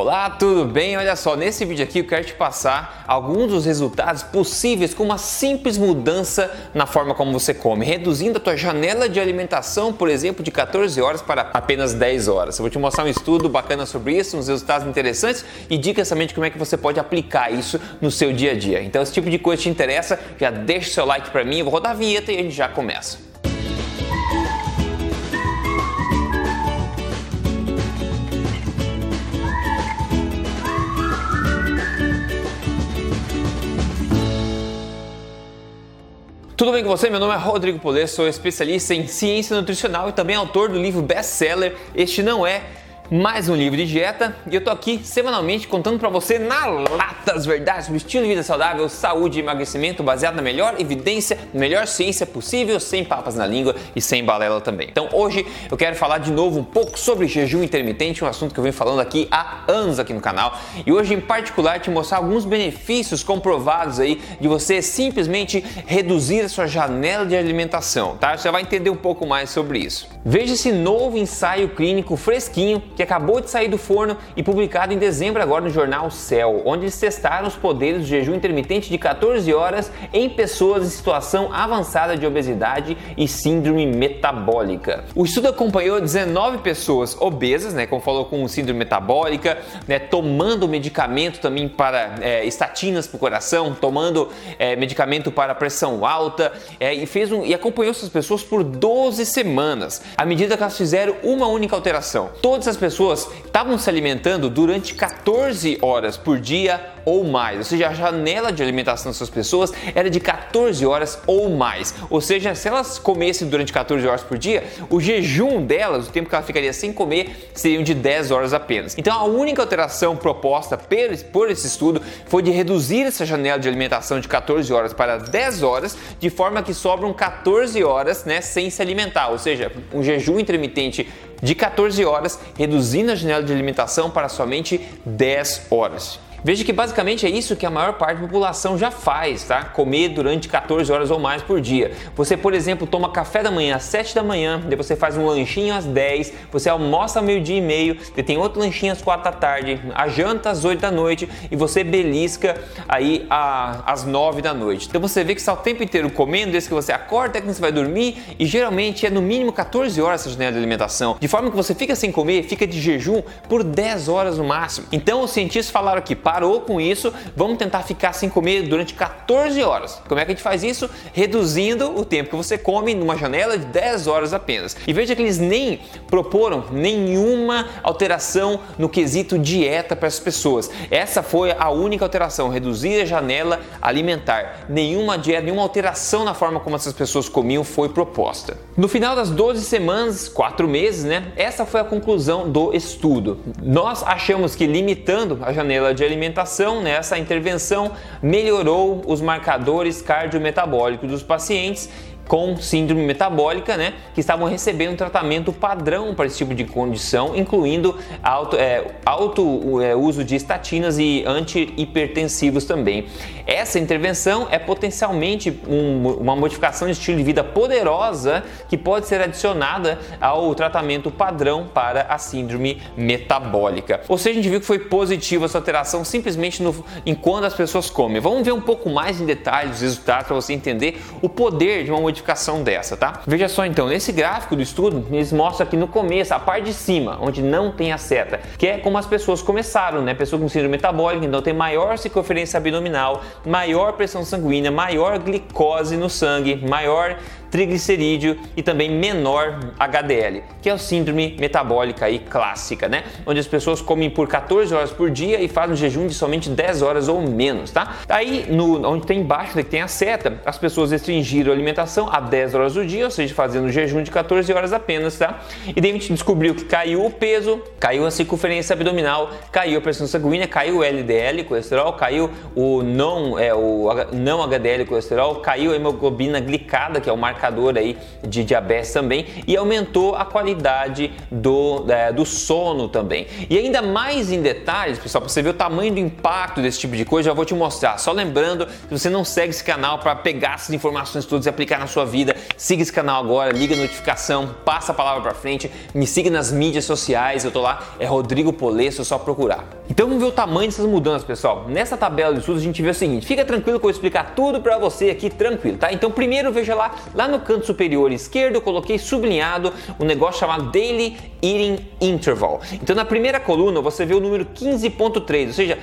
Olá, tudo bem? Olha só, nesse vídeo aqui eu quero te passar alguns dos resultados possíveis com uma simples mudança na forma como você come, reduzindo a tua janela de alimentação, por exemplo, de 14 horas para apenas 10 horas. Eu vou te mostrar um estudo bacana sobre isso, uns resultados interessantes e dicas também de como é que você pode aplicar isso no seu dia a dia. Então, se esse tipo de coisa te interessa, já deixa o seu like para mim, eu vou rodar a vinheta e a gente já começa. Tudo bem com você? Meu nome é Rodrigo Polê, sou especialista em ciência nutricional e também autor do livro best-seller Este Não É mais um livro de dieta e eu tô aqui semanalmente contando para você na lata as verdades sobre estilo de vida saudável, saúde e emagrecimento baseado na melhor evidência, na melhor ciência possível, sem papas na língua e sem balela também. Então hoje eu quero falar de novo um pouco sobre jejum intermitente, um assunto que eu venho falando aqui há anos aqui no canal e hoje em particular te mostrar alguns benefícios comprovados aí de você simplesmente reduzir a sua janela de alimentação, tá? Você vai entender um pouco mais sobre isso. Veja esse novo ensaio clínico fresquinho que acabou de sair do forno e publicado em dezembro agora no jornal Cell, onde eles testaram os poderes do jejum intermitente de 14 horas em pessoas em situação avançada de obesidade e síndrome metabólica. O estudo acompanhou 19 pessoas obesas, né, como falou com síndrome metabólica, né, tomando medicamento também para é, estatinas para o coração, tomando é, medicamento para pressão alta é, e fez um, e acompanhou essas pessoas por 12 semanas. À medida que elas fizeram uma única alteração, todas as pessoas pessoas estavam se alimentando durante 14 horas por dia ou mais. Ou seja, a janela de alimentação dessas pessoas era de 14 horas ou mais. Ou seja, se elas comessem durante 14 horas por dia, o jejum delas, o tempo que ela ficaria sem comer, seriam de 10 horas apenas. Então a única alteração proposta por esse estudo foi de reduzir essa janela de alimentação de 14 horas para 10 horas, de forma que sobram 14 horas né, sem se alimentar. Ou seja, um jejum intermitente de 14 horas, reduzindo a janela de alimentação para somente 10 horas. Veja que basicamente é isso que a maior parte da população já faz, tá? Comer durante 14 horas ou mais por dia. Você, por exemplo, toma café da manhã às 7 da manhã, depois você faz um lanchinho às 10, você almoça ao meio-dia e meio, você tem outro lanchinho às 4 da tarde, a janta às 8 da noite e você belisca aí a, às 9 da noite. Então você vê que está o tempo inteiro comendo, desde que você acorda até que você vai dormir e geralmente é no mínimo 14 horas essa janela de alimentação, de forma que você fica sem comer, fica de jejum por 10 horas no máximo. Então os cientistas falaram aqui, parou com isso, vamos tentar ficar sem comer durante 14 horas. Como é que a gente faz isso? Reduzindo o tempo que você come numa janela de 10 horas apenas. E veja que eles nem proporam nenhuma alteração no quesito dieta para as pessoas. Essa foi a única alteração, reduzir a janela alimentar. Nenhuma dieta, nenhuma alteração na forma como essas pessoas comiam foi proposta. No final das 12 semanas, 4 meses, né? Essa foi a conclusão do estudo. Nós achamos que limitando a janela de alimentação intervenção, né, essa intervenção melhorou os marcadores cardiometabólicos dos pacientes com síndrome metabólica, né, que estavam recebendo tratamento padrão para esse tipo de condição, incluindo alto, é, alto é, uso de estatinas e antihipertensivos também. Essa intervenção é potencialmente um, uma modificação de estilo de vida poderosa que pode ser adicionada ao tratamento padrão para a síndrome metabólica. Ou seja, a gente viu que foi positiva essa alteração simplesmente no, enquanto as pessoas comem. Vamos ver um pouco mais em detalhes os resultados para você entender o poder de uma modificação modificação dessa, tá? Veja só então, nesse gráfico do estudo, eles mostram aqui no começo, a parte de cima, onde não tem a seta, que é como as pessoas começaram, né? Pessoa com síndrome metabólica, então tem maior circunferência abdominal, maior pressão sanguínea, maior glicose no sangue, maior triglicerídeo e também menor HDL, que é a síndrome metabólica aí clássica, né? Onde as pessoas comem por 14 horas por dia e fazem um jejum de somente 10 horas ou menos, tá? Aí, no, onde tem embaixo, né, que tem a seta, as pessoas restringiram a alimentação a 10 horas do dia, ou seja, fazendo um jejum de 14 horas apenas, tá? E daí a gente descobriu que caiu o peso, caiu a circunferência abdominal, caiu a pressão sanguínea, caiu o LDL, colesterol, caiu o não, é, o não HDL, colesterol, caiu a hemoglobina glicada, que é o marcador marcador aí de diabetes também e aumentou a qualidade do, é, do sono também. E ainda mais em detalhes, pessoal, para você ver o tamanho do impacto desse tipo de coisa, já vou te mostrar. Só lembrando, se você não segue esse canal para pegar essas informações todas e aplicar na sua vida, siga esse canal agora, liga a notificação, passa a palavra para frente, me siga nas mídias sociais, eu tô lá, é Rodrigo Polesso, é só procurar. Então vamos ver o tamanho dessas mudanças, pessoal. Nessa tabela de estudos a gente vê o seguinte, fica tranquilo que eu vou explicar tudo para você aqui tranquilo, tá? Então primeiro veja lá, lá no canto superior esquerdo coloquei sublinhado um negócio chamado Daily Eating Interval. Então na primeira coluna você vê o número 15.3, ou seja,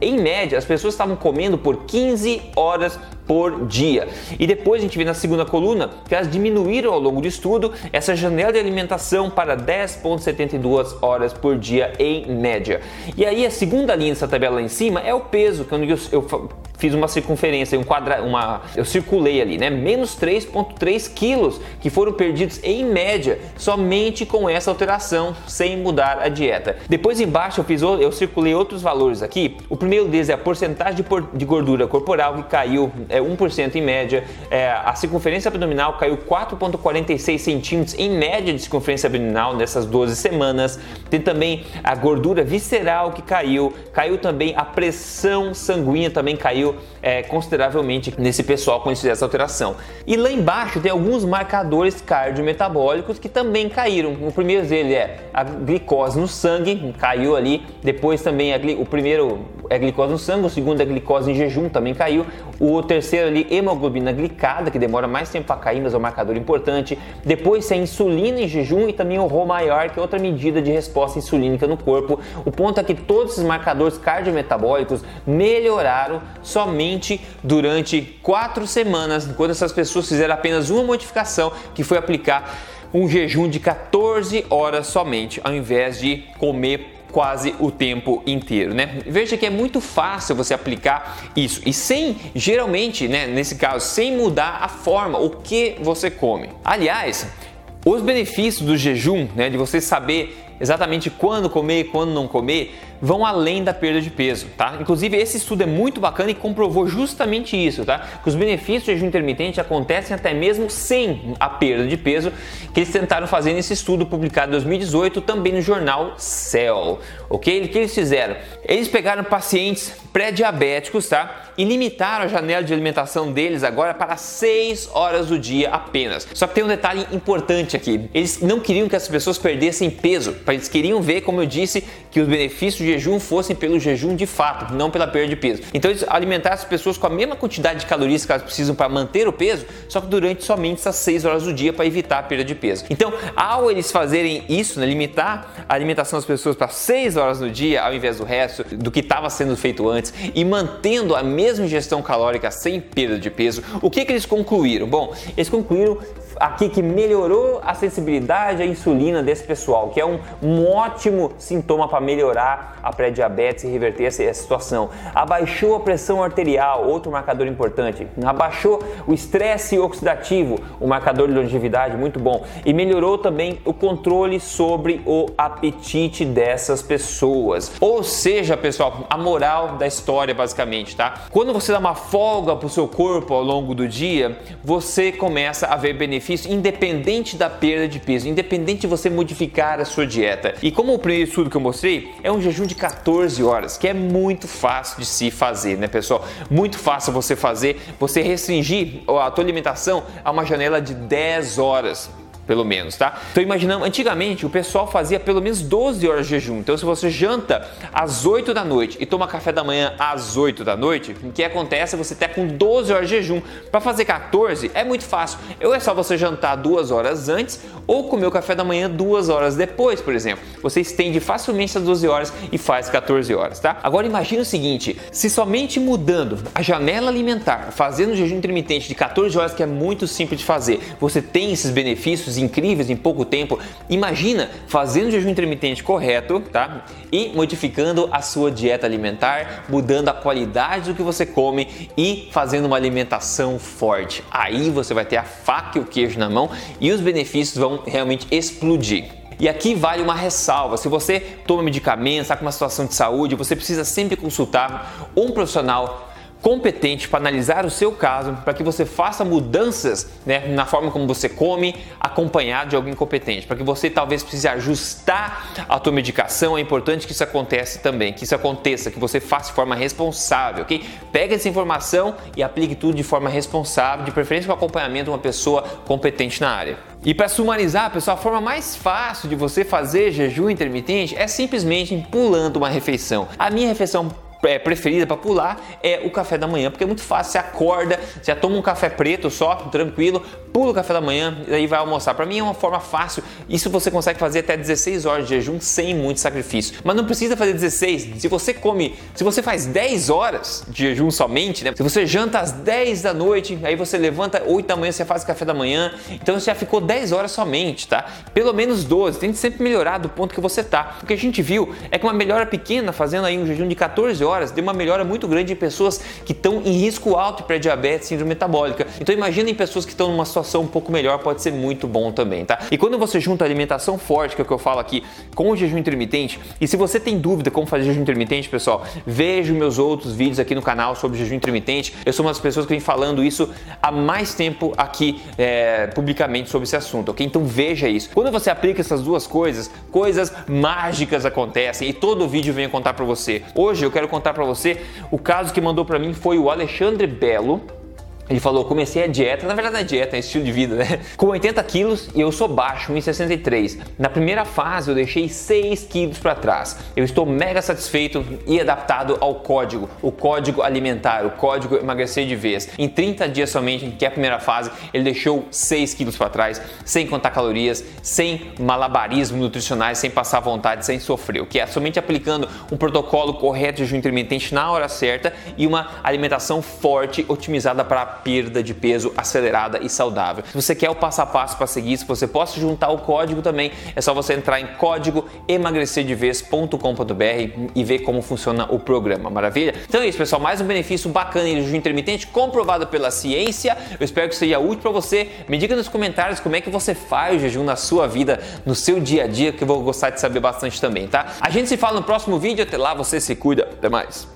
em média as pessoas estavam comendo por 15 horas por dia. E depois a gente vê na segunda coluna que elas diminuíram ao longo do estudo essa janela de alimentação para 10,72 horas por dia em média. E aí a segunda linha dessa tabela lá em cima é o peso, que eu, eu fiz uma circunferência, um quadra, uma, eu circulei ali, né? Menos 3,3 quilos que foram perdidos em média somente com essa alteração, sem mudar a dieta. Depois embaixo eu fiz, eu circulei outros valores aqui. O primeiro deles é a porcentagem de, por, de gordura corporal que caiu é, 1% em média. É, a circunferência abdominal caiu 4,46 centímetros em média de circunferência abdominal nessas 12 semanas. Tem também a gordura visceral que caiu, caiu também a pressão sanguínea também caiu é, consideravelmente nesse pessoal com essa alteração. E lá embaixo tem alguns marcadores cardiometabólicos que também caíram. O primeiro deles é a glicose no sangue, caiu ali. Depois também o primeiro é glicose no sangue, o segundo é glicose em jejum, também caiu. O terceiro ali, hemoglobina glicada, que demora mais tempo para cair, mas é um marcador importante. Depois a insulina em jejum e também o Rho maior, que é outra medida de resposta insulínica no corpo. O ponto é que todos esses marcadores cardiometabólicos melhoraram somente durante quatro semanas, quando essas pessoas fizeram apenas uma modificação, que foi aplicar um jejum de 14 horas somente, ao invés de comer quase o tempo inteiro, né? Veja que é muito fácil você aplicar isso e sem, geralmente, né, nesse caso, sem mudar a forma, o que você come. Aliás, os benefícios do jejum, né, de você saber exatamente quando comer e quando não comer, vão além da perda de peso, tá? Inclusive esse estudo é muito bacana e comprovou justamente isso, tá? Que os benefícios do jejum intermitente acontecem até mesmo sem a perda de peso, que eles tentaram fazer nesse estudo publicado em 2018 também no jornal Cell, ok? O que eles fizeram? Eles pegaram pacientes pré-diabéticos, tá? E limitaram a janela de alimentação deles agora para 6 horas do dia apenas. Só que tem um detalhe importante aqui. Eles não queriam que as pessoas perdessem peso, eles queriam ver, como eu disse, que os benefícios jejum fossem pelo jejum de fato, não pela perda de peso. Então eles alimentaram as pessoas com a mesma quantidade de calorias que elas precisam para manter o peso, só que durante somente essas 6 horas do dia para evitar a perda de peso. Então, ao eles fazerem isso, né, limitar a alimentação das pessoas para 6 horas no dia, ao invés do resto do que estava sendo feito antes, e mantendo a mesma ingestão calórica sem perda de peso, o que, que eles concluíram? Bom, eles concluíram aqui que melhorou a sensibilidade à insulina desse pessoal, que é um, um ótimo sintoma para melhorar a pré-diabetes e reverter essa, situação. Abaixou a pressão arterial, outro marcador importante. Abaixou o estresse oxidativo, o um marcador de longevidade muito bom. E melhorou também o controle sobre o apetite dessas pessoas. Ou seja, pessoal, a moral da história basicamente, tá? Quando você dá uma folga para o seu corpo ao longo do dia, você começa a ver benefícios benefício independente da perda de peso, independente de você modificar a sua dieta. E como o primeiro estudo que eu mostrei, é um jejum de 14 horas, que é muito fácil de se fazer, né, pessoal? Muito fácil você fazer, você restringir a tua alimentação a uma janela de 10 horas pelo menos, tá? Então imaginando, antigamente o pessoal fazia pelo menos 12 horas de jejum. Então se você janta às 8 da noite e toma café da manhã às 8 da noite, o que acontece? Você tá com 12 horas de jejum. Para fazer 14 é muito fácil. Ou é só você jantar duas horas antes ou comer o café da manhã duas horas depois, por exemplo. Você estende facilmente essas 12 horas e faz 14 horas, tá? Agora imagine o seguinte, se somente mudando a janela alimentar, fazendo um jejum intermitente de 14 horas, que é muito simples de fazer, você tem esses benefícios incríveis em pouco tempo. Imagina fazendo jejum intermitente correto, tá? E modificando a sua dieta alimentar, mudando a qualidade do que você come e fazendo uma alimentação forte. Aí você vai ter a faca e o queijo na mão e os benefícios vão realmente explodir. E aqui vale uma ressalva: se você toma medicamentos, está com uma situação de saúde, você precisa sempre consultar um profissional competente para analisar o seu caso, para que você faça mudanças né, na forma como você come, acompanhado de alguém competente, para que você talvez precise ajustar a tua medicação. É importante que isso aconteça também, que isso aconteça, que você faça de forma responsável, ok? Pega essa informação e aplique tudo de forma responsável, de preferência com acompanhamento de uma pessoa competente na área. E para sumarizar, pessoal, a forma mais fácil de você fazer jejum intermitente é simplesmente pulando uma refeição. A minha refeição é, preferida para pular é o café da manhã, porque é muito fácil. Você acorda, já toma um café preto só, tranquilo, pula o café da manhã e aí vai almoçar. Para mim é uma forma fácil. Isso você consegue fazer até 16 horas de jejum sem muito sacrifício. Mas não precisa fazer 16. Se você come, se você faz 10 horas de jejum somente, né? Se você janta às 10 da noite, aí você levanta 8 da manhã, você faz café da manhã, então você já ficou 10 horas somente, tá? Pelo menos 12. Tente sempre melhorar do ponto que você tá. O que a gente viu é que uma melhora pequena fazendo aí um jejum de 14 horas horas, deu uma melhora muito grande em pessoas que estão em risco alto de pré-diabetes, síndrome metabólica. Então imagina em pessoas que estão numa situação um pouco melhor, pode ser muito bom também, tá? E quando você junta alimentação forte, que é o que eu falo aqui, com o jejum intermitente, e se você tem dúvida como fazer jejum intermitente, pessoal, veja meus outros vídeos aqui no canal sobre jejum intermitente. Eu sou uma das pessoas que vem falando isso há mais tempo aqui é, publicamente sobre esse assunto, ok? Então veja isso. Quando você aplica essas duas coisas, coisas mágicas acontecem e todo vídeo vem contar para você. Hoje eu quero contar contar para você. O caso que mandou para mim foi o Alexandre Belo. Ele falou: comecei a dieta, na verdade não é dieta, é estilo de vida, né? Com 80 quilos e eu sou baixo, 1,63. Na primeira fase eu deixei 6 quilos para trás. Eu estou mega satisfeito e adaptado ao código, o código alimentar, o código emagrecer de vez. Em 30 dias somente, que é a primeira fase, ele deixou 6 quilos para trás, sem contar calorias, sem malabarismo nutricionais, sem passar vontade, sem sofrer. O que é somente aplicando um protocolo correto de jejum intermitente na hora certa e uma alimentação forte, otimizada para perda de peso acelerada e saudável. Se você quer o passo a passo para seguir isso, você pode juntar o código também. É só você entrar em código emagrecerdevez.com.br e ver como funciona o programa. Maravilha? Então é isso, pessoal. Mais um benefício bacana do jejum intermitente comprovado pela ciência. Eu espero que seja útil para você. Me diga nos comentários como é que você faz o jejum na sua vida, no seu dia a dia, que eu vou gostar de saber bastante também, tá? A gente se fala no próximo vídeo. Até lá, você se cuida. Até mais.